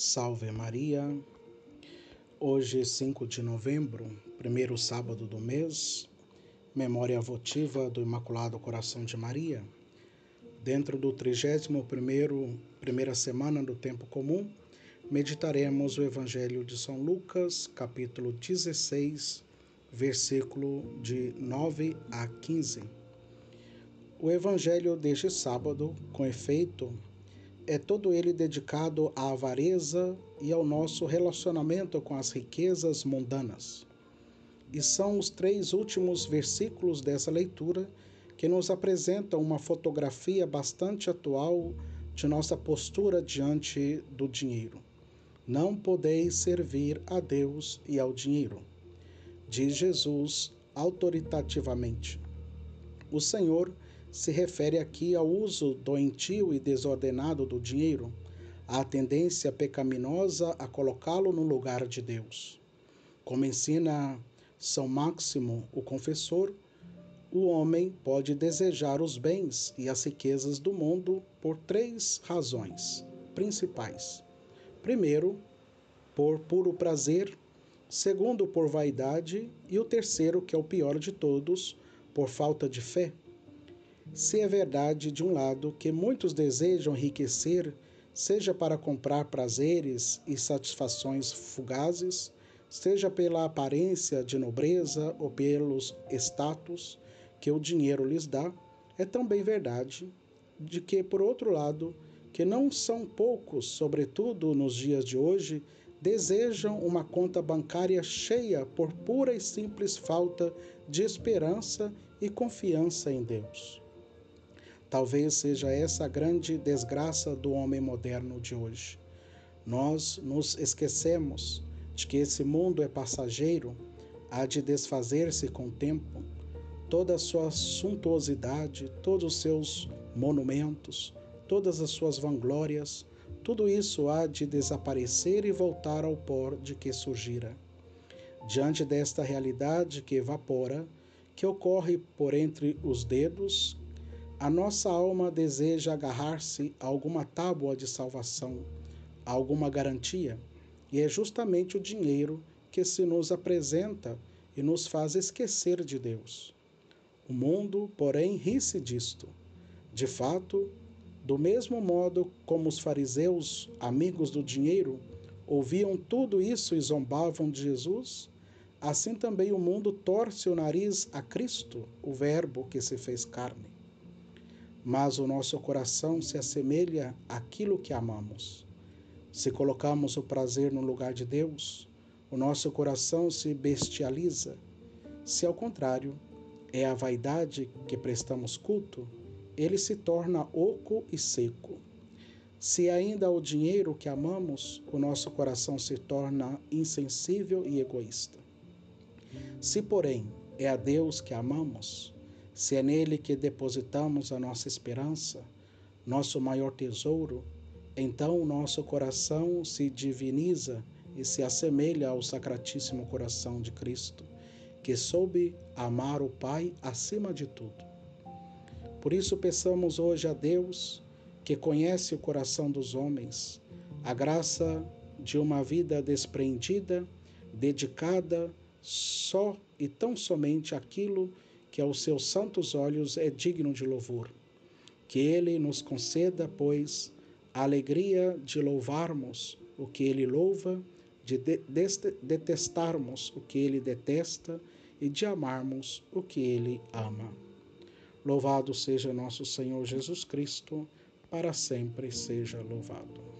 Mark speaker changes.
Speaker 1: Salve Maria. Hoje, 5 de novembro, primeiro sábado do mês, memória votiva do Imaculado Coração de Maria. Dentro do 31º, primeira semana do tempo comum, meditaremos o Evangelho de São Lucas, capítulo 16, versículo de 9 a 15. O Evangelho deste sábado, com efeito, é todo ele dedicado à avareza e ao nosso relacionamento com as riquezas mundanas. E são os três últimos versículos dessa leitura que nos apresentam uma fotografia bastante atual de nossa postura diante do dinheiro. Não podeis servir a Deus e ao dinheiro, diz Jesus autoritativamente. O Senhor se refere aqui ao uso doentio e desordenado do dinheiro, à tendência pecaminosa a colocá-lo no lugar de Deus. Como ensina São Máximo, o confessor, o homem pode desejar os bens e as riquezas do mundo por três razões principais. Primeiro, por puro prazer, segundo, por vaidade, e o terceiro, que é o pior de todos, por falta de fé. Se é verdade, de um lado, que muitos desejam enriquecer, seja para comprar prazeres e satisfações fugazes, seja pela aparência de nobreza ou pelos status que o dinheiro lhes dá, é também verdade de que, por outro lado, que não são poucos, sobretudo nos dias de hoje, desejam uma conta bancária cheia por pura e simples falta de esperança e confiança em Deus. Talvez seja essa a grande desgraça do homem moderno de hoje. Nós nos esquecemos de que esse mundo é passageiro, há de desfazer-se com o tempo. Toda a sua suntuosidade, todos os seus monumentos, todas as suas vanglórias, tudo isso há de desaparecer e voltar ao pó de que surgira. Diante desta realidade que evapora, que ocorre por entre os dedos, a nossa alma deseja agarrar-se a alguma tábua de salvação, a alguma garantia, e é justamente o dinheiro que se nos apresenta e nos faz esquecer de Deus. O mundo, porém, ri-se disto. De fato, do mesmo modo como os fariseus, amigos do dinheiro, ouviam tudo isso e zombavam de Jesus, assim também o mundo torce o nariz a Cristo, o Verbo que se fez carne mas o nosso coração se assemelha àquilo que amamos. Se colocamos o prazer no lugar de Deus, o nosso coração se bestializa. Se ao contrário, é a vaidade que prestamos culto, ele se torna oco e seco. Se ainda o dinheiro que amamos, o nosso coração se torna insensível e egoísta. Se, porém, é a Deus que amamos, se é nele que depositamos a nossa esperança, nosso maior tesouro, então o nosso coração se diviniza e se assemelha ao Sacratíssimo Coração de Cristo, que soube amar o Pai acima de tudo. Por isso, peçamos hoje a Deus, que conhece o coração dos homens, a graça de uma vida despreendida, dedicada só e tão somente àquilo que que aos seus santos olhos é digno de louvor. Que ele nos conceda, pois, a alegria de louvarmos o que ele louva, de, de detestarmos o que ele detesta e de amarmos o que ele ama. Louvado seja nosso Senhor Jesus Cristo, para sempre seja louvado.